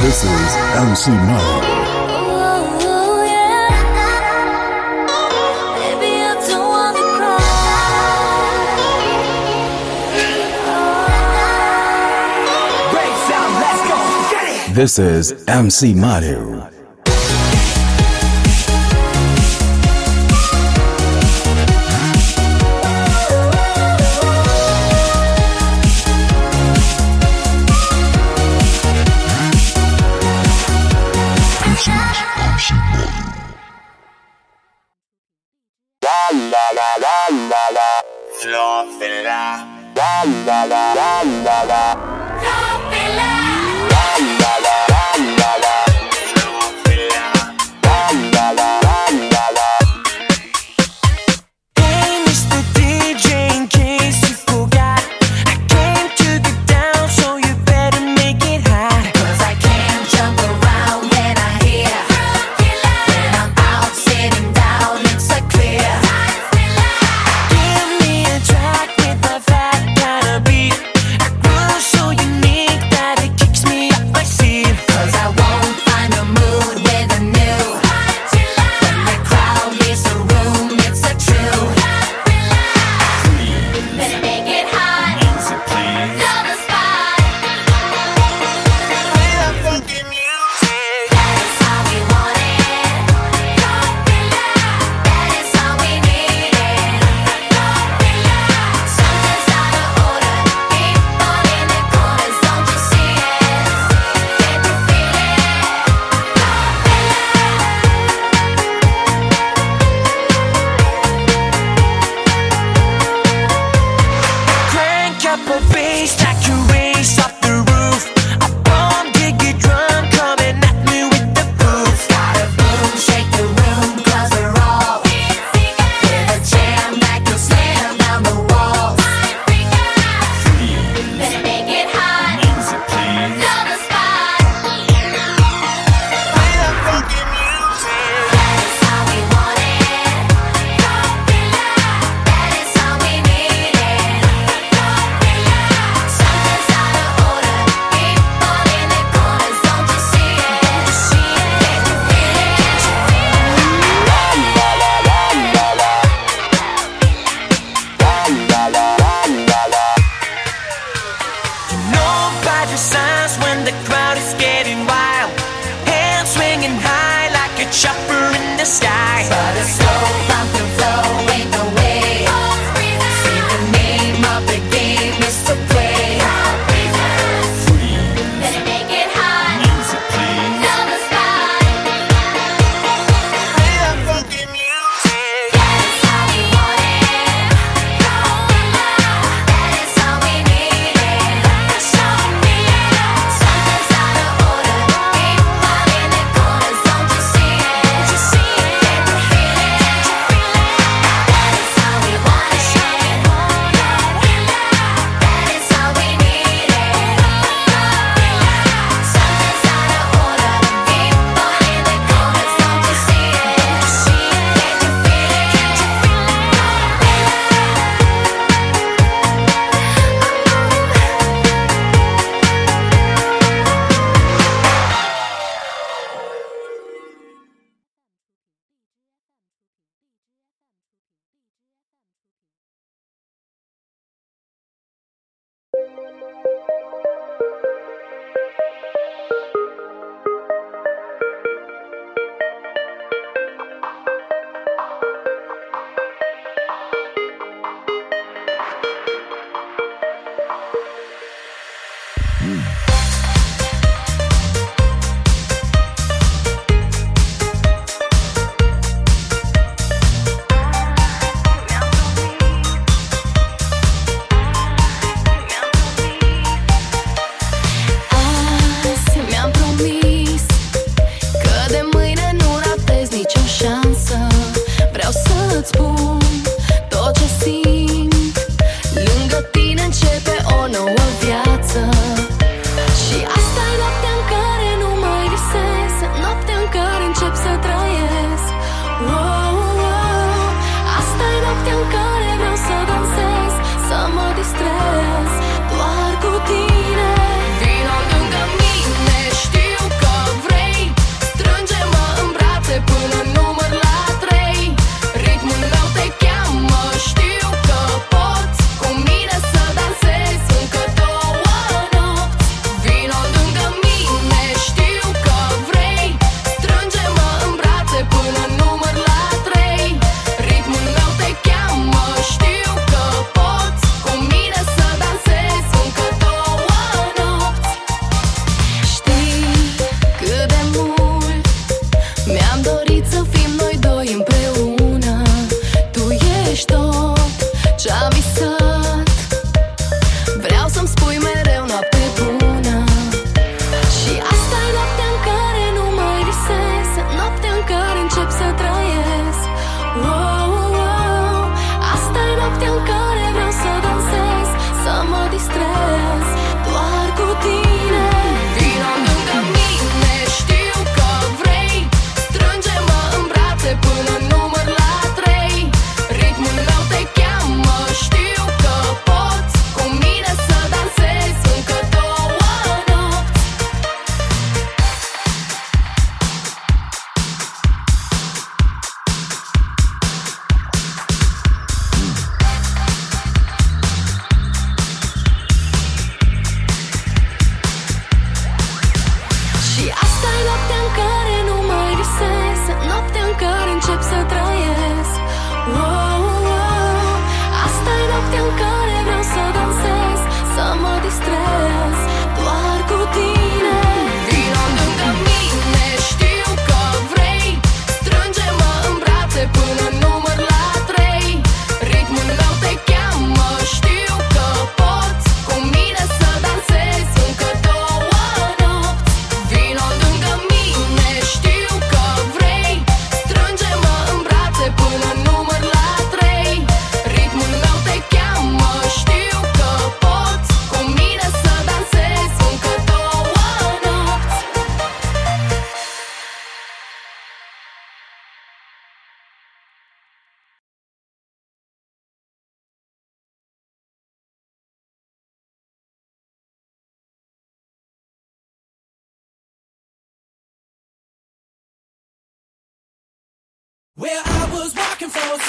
This is MC Money. Ooh, yeah. Baby, I don't wanna cry. Great sound, let's go. Get it. This is MC Madu.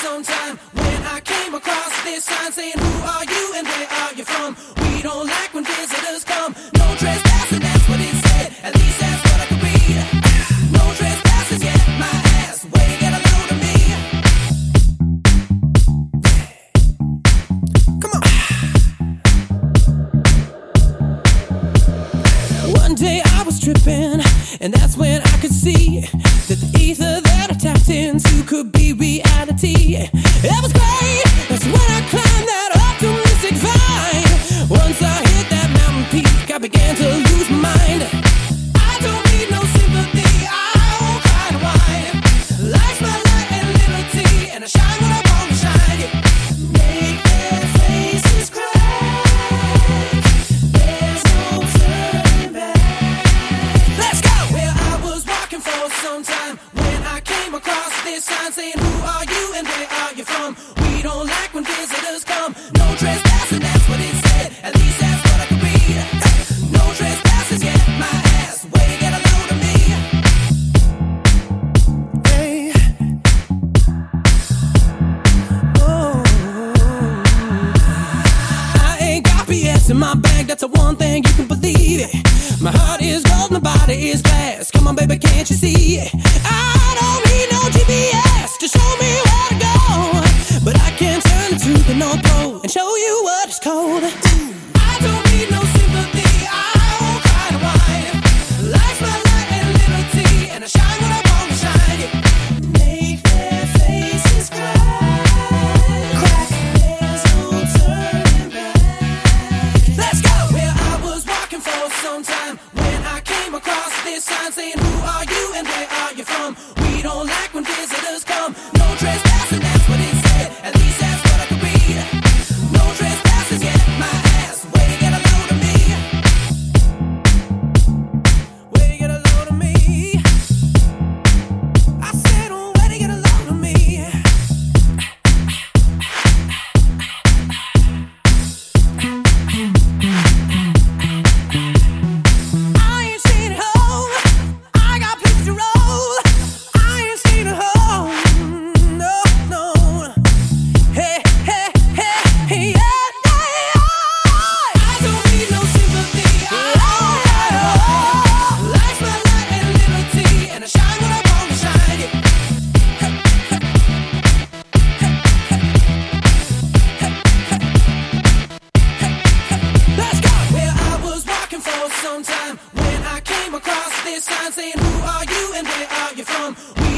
sometime when I came across this sign saying, Who are you and where are you from? We don't like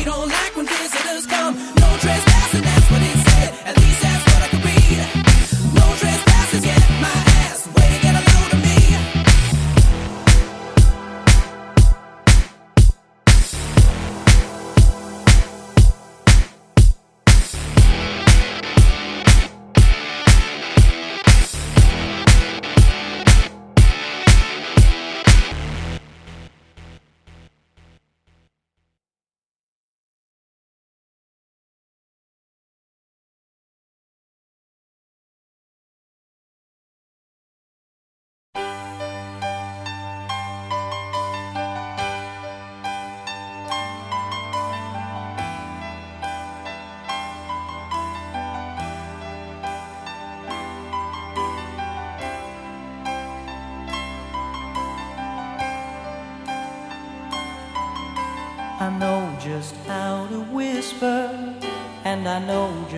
don't like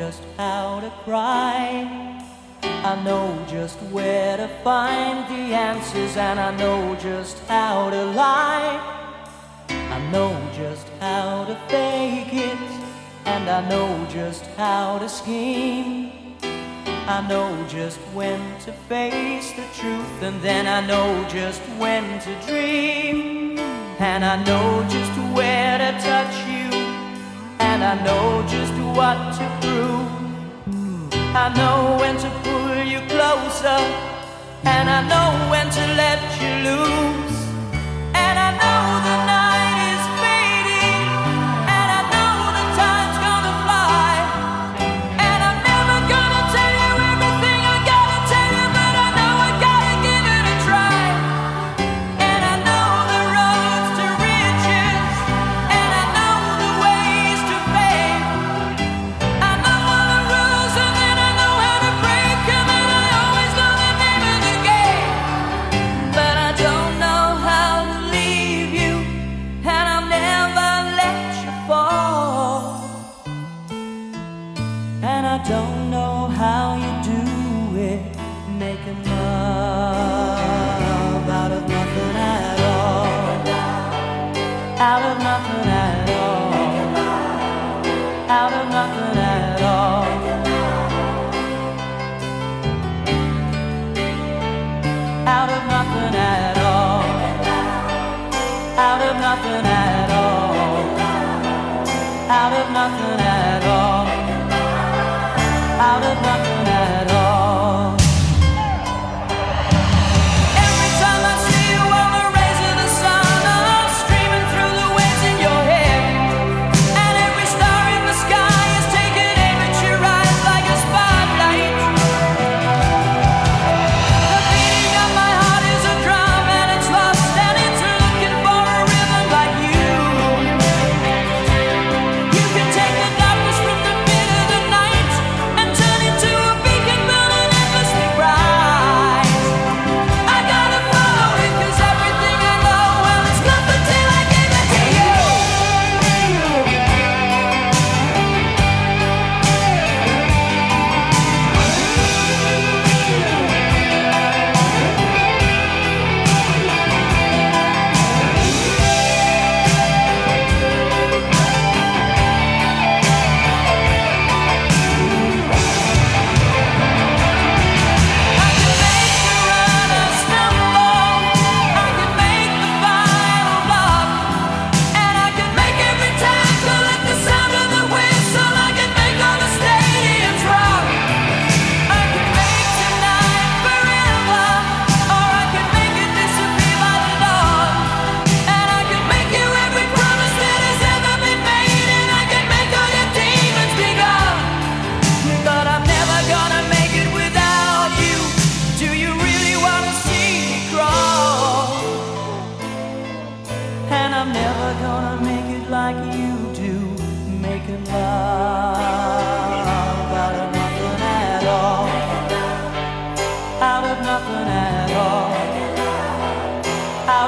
just how to cry. I know just where to find the answers, and I know just how to lie. I know just how to fake it, and I know just how to scheme. I know just when to face the truth, and then I know just when to dream. And I know just where to touch you, and I know just what to prove. I know when to pull you closer, and I know when to let you loose, and I know.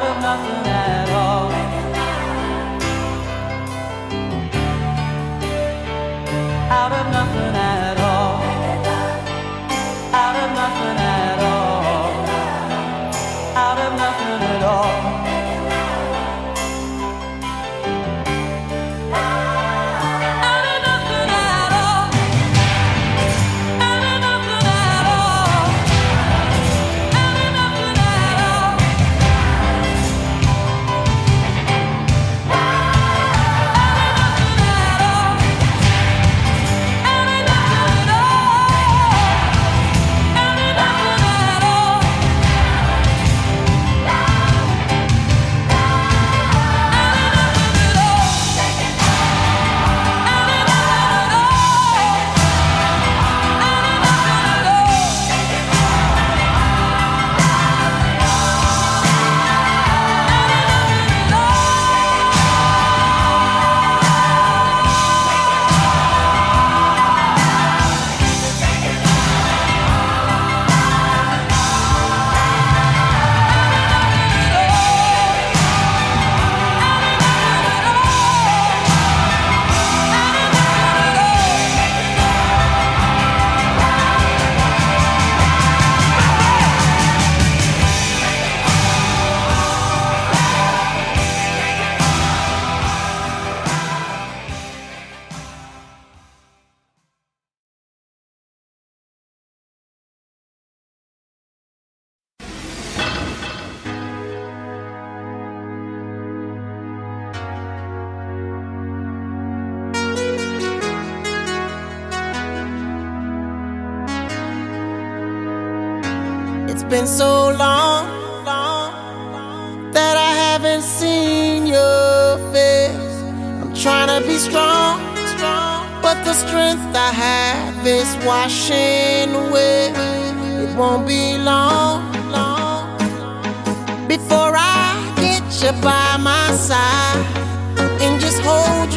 of nothing else. been so long, long that I haven't seen your face. I'm trying to be strong, but the strength I have is washing away. It won't be long, long before I get you by my side and just hold.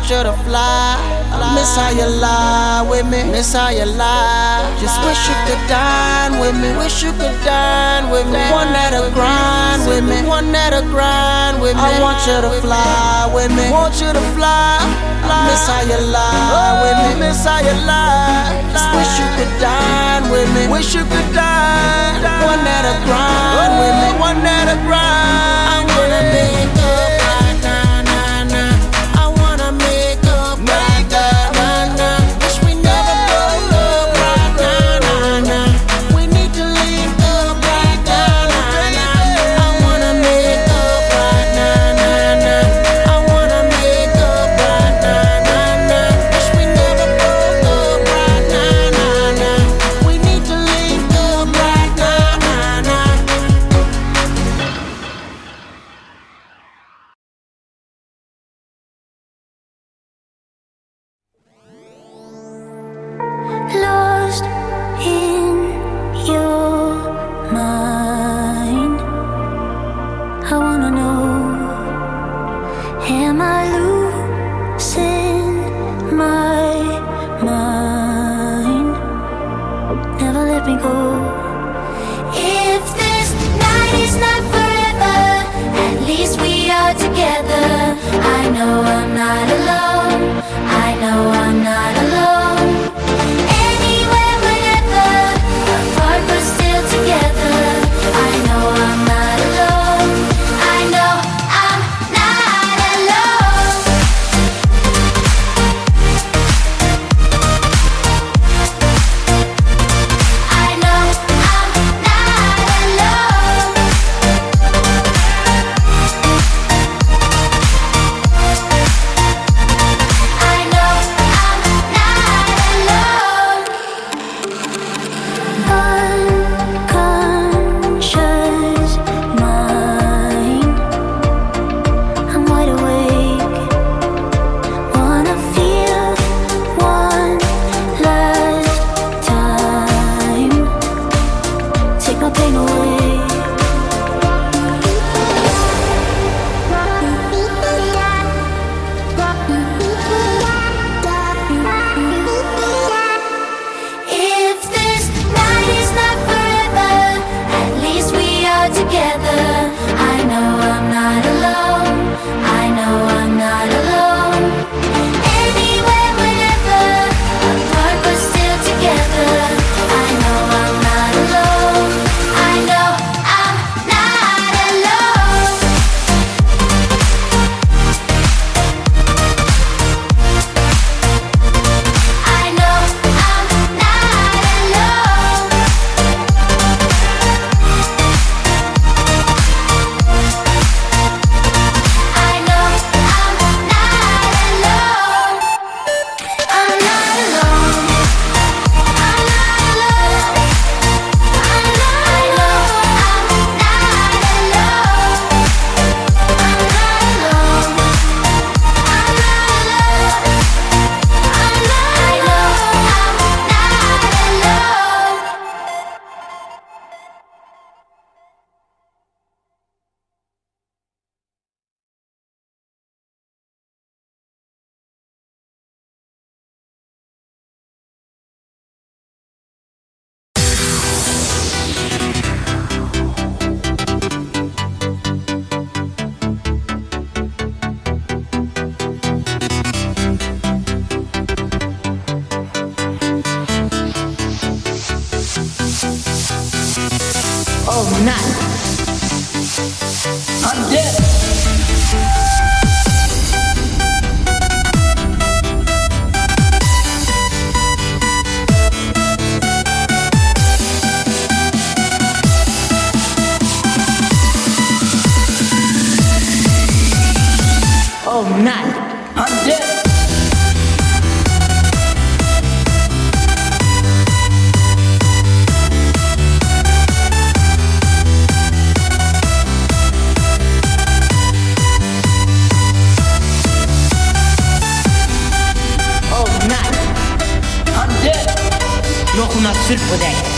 want you to fly. I miss how you lie with me. Miss how you lie. Just wish you could dine with me. Wish you could dine with me. The one that'll grind with me. The one that'll grind with me. I want you to fly with me. Want you to fly. fly. Miss how you lie with me. Miss how you lie. Just wish you could dine with me. Wish you could dine. The one that'll grind with me. One that'll grind. Nog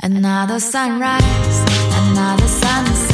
Another sunrise, another sunset.